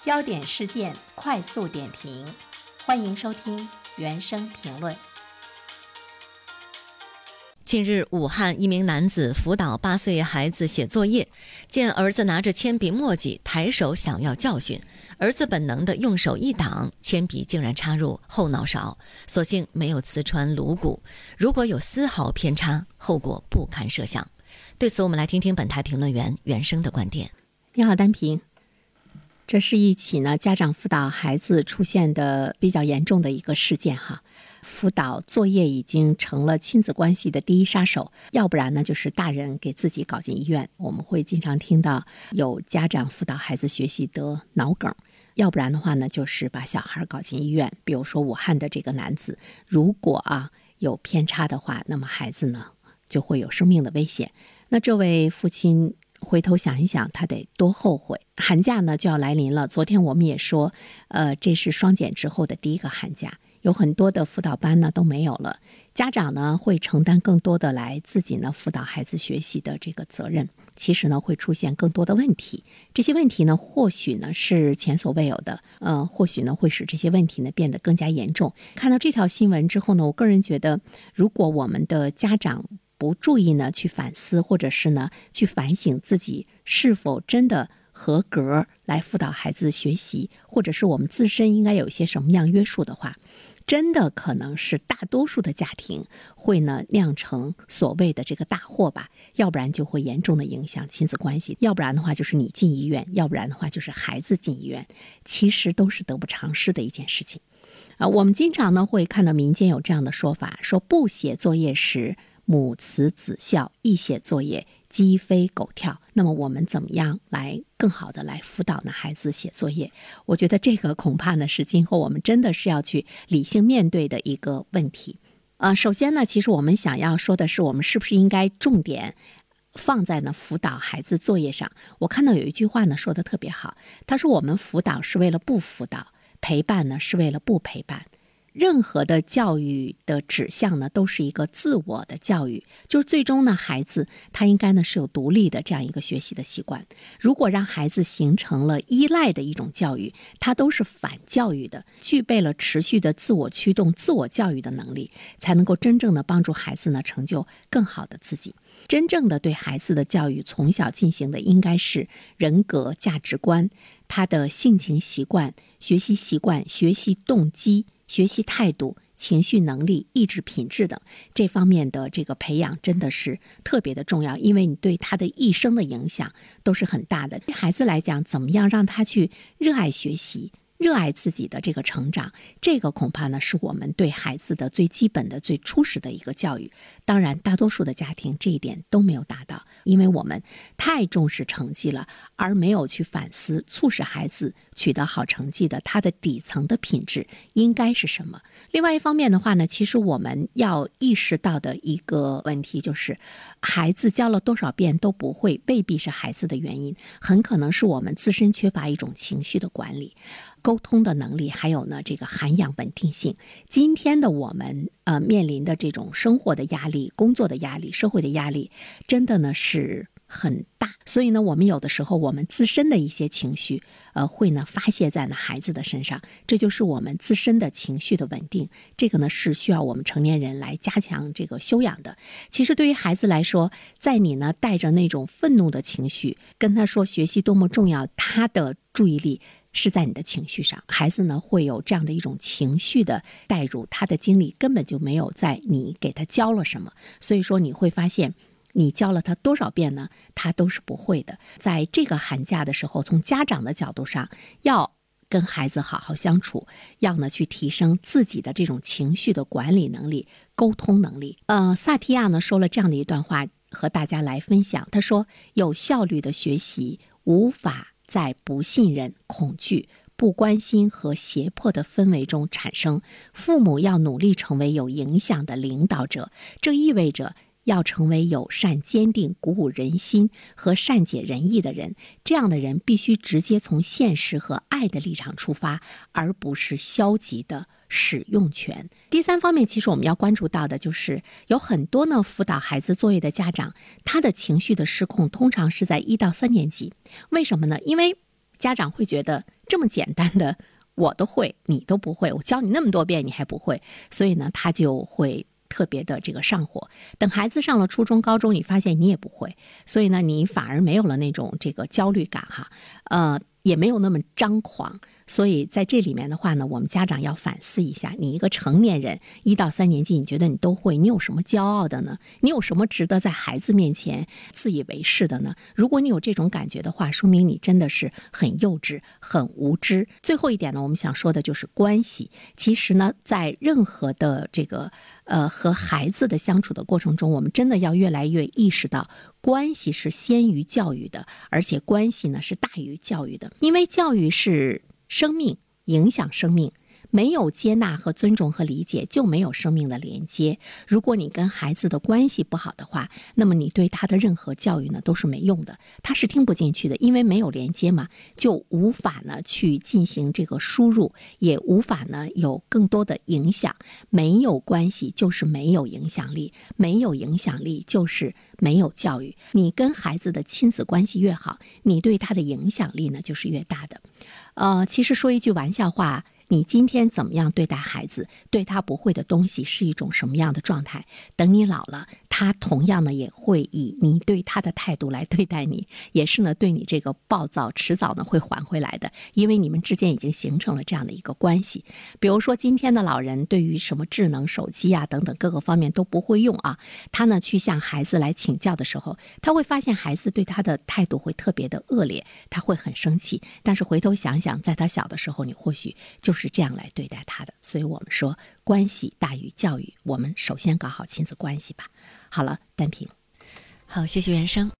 焦点事件快速点评，欢迎收听原声评论。近日，武汉一名男子辅导八岁孩子写作业，见儿子拿着铅笔墨迹，抬手想要教训，儿子本能的用手一挡，铅笔竟然插入后脑勺，所幸没有刺穿颅骨。如果有丝毫偏差，后果不堪设想。对此，我们来听听本台评论员原生的观点。你好，单平。这是一起呢家长辅导孩子出现的比较严重的一个事件哈，辅导作业已经成了亲子关系的第一杀手，要不然呢就是大人给自己搞进医院。我们会经常听到有家长辅导孩子学习得脑梗，要不然的话呢就是把小孩搞进医院。比如说武汉的这个男子，如果啊有偏差的话，那么孩子呢就会有生命的危险。那这位父亲。回头想一想，他得多后悔！寒假呢就要来临了。昨天我们也说，呃，这是双减之后的第一个寒假，有很多的辅导班呢都没有了。家长呢会承担更多的来自己呢辅导孩子学习的这个责任。其实呢会出现更多的问题，这些问题呢或许呢是前所未有的，呃，或许呢会使这些问题呢变得更加严重。看到这条新闻之后呢，我个人觉得，如果我们的家长，不注意呢，去反思，或者是呢，去反省自己是否真的合格来辅导孩子学习，或者是我们自身应该有一些什么样约束的话，真的可能是大多数的家庭会呢酿成所谓的这个大祸吧，要不然就会严重的影响亲子关系，要不然的话就是你进医院，要不然的话就是孩子进医院，其实都是得不偿失的一件事情。啊，我们经常呢会看到民间有这样的说法，说不写作业时。母慈子孝，一写作业鸡飞狗跳。那么我们怎么样来更好的来辅导呢？孩子写作业，我觉得这个恐怕呢是今后我们真的是要去理性面对的一个问题。呃，首先呢，其实我们想要说的是，我们是不是应该重点放在呢辅导孩子作业上？我看到有一句话呢说的特别好，他说我们辅导是为了不辅导，陪伴呢是为了不陪伴。任何的教育的指向呢，都是一个自我的教育，就是最终呢，孩子他应该呢是有独立的这样一个学习的习惯。如果让孩子形成了依赖的一种教育，它都是反教育的。具备了持续的自我驱动、自我教育的能力，才能够真正的帮助孩子呢成就更好的自己。真正的对孩子的教育，从小进行的应该是人格价值观、他的性情习惯、学习习惯、学习动机。学习态度、情绪能力、意志品质等这方面的这个培养，真的是特别的重要，因为你对他的一生的影响都是很大的。对孩子来讲，怎么样让他去热爱学习？热爱自己的这个成长，这个恐怕呢是我们对孩子的最基本的、最初始的一个教育。当然，大多数的家庭这一点都没有达到，因为我们太重视成绩了，而没有去反思促使孩子取得好成绩的他的底层的品质应该是什么。另外一方面的话呢，其实我们要意识到的一个问题就是，孩子教了多少遍都不会，未必是孩子的原因，很可能是我们自身缺乏一种情绪的管理。沟通的能力，还有呢，这个涵养稳定性。今天的我们，呃，面临的这种生活的压力、工作的压力、社会的压力，真的呢是很大。所以呢，我们有的时候，我们自身的一些情绪，呃，会呢发泄在呢孩子的身上。这就是我们自身的情绪的稳定。这个呢是需要我们成年人来加强这个修养的。其实对于孩子来说，在你呢带着那种愤怒的情绪跟他说学习多么重要，他的注意力。是在你的情绪上，孩子呢会有这样的一种情绪的代入，他的精力根本就没有在你给他教了什么，所以说你会发现，你教了他多少遍呢，他都是不会的。在这个寒假的时候，从家长的角度上，要跟孩子好好相处，要呢去提升自己的这种情绪的管理能力、沟通能力。呃，萨提亚呢说了这样的一段话，和大家来分享。他说：“有效率的学习无法。”在不信任、恐惧、不关心和胁迫的氛围中产生，父母要努力成为有影响的领导者。这意味着要成为友善、坚定、鼓舞人心和善解人意的人。这样的人必须直接从现实和爱的立场出发，而不是消极的使用权。第三方面，其实我们要关注到的就是有很多呢辅导孩子作业的家长，他的情绪的失控通常是在一到三年级。为什么呢？因为家长会觉得。这么简单的我都会，你都不会，我教你那么多遍你还不会，所以呢，他就会特别的这个上火。等孩子上了初中、高中，你发现你也不会，所以呢，你反而没有了那种这个焦虑感哈，呃，也没有那么张狂。所以在这里面的话呢，我们家长要反思一下：你一个成年人，一到三年级，你觉得你都会，你有什么骄傲的呢？你有什么值得在孩子面前自以为是的呢？如果你有这种感觉的话，说明你真的是很幼稚、很无知。最后一点呢，我们想说的就是关系。其实呢，在任何的这个呃和孩子的相处的过程中，我们真的要越来越意识到，关系是先于教育的，而且关系呢是大于教育的，因为教育是。生命影响生命，没有接纳和尊重和理解，就没有生命的连接。如果你跟孩子的关系不好的话，那么你对他的任何教育呢都是没用的，他是听不进去的，因为没有连接嘛，就无法呢去进行这个输入，也无法呢有更多的影响。没有关系就是没有影响力，没有影响力就是没有教育。你跟孩子的亲子关系越好，你对他的影响力呢就是越大的。呃，其实说一句玩笑话。你今天怎么样对待孩子？对他不会的东西是一种什么样的状态？等你老了，他同样呢也会以你对他的态度来对待你，也是呢对你这个暴躁，迟早呢会还回来的，因为你们之间已经形成了这样的一个关系。比如说今天的老人对于什么智能手机啊等等各个方面都不会用啊，他呢去向孩子来请教的时候，他会发现孩子对他的态度会特别的恶劣，他会很生气。但是回头想想，在他小的时候，你或许就是。这样来对待他的，所以我们说关系大于教育，我们首先搞好亲子关系吧。好了，单平，好，谢谢原生。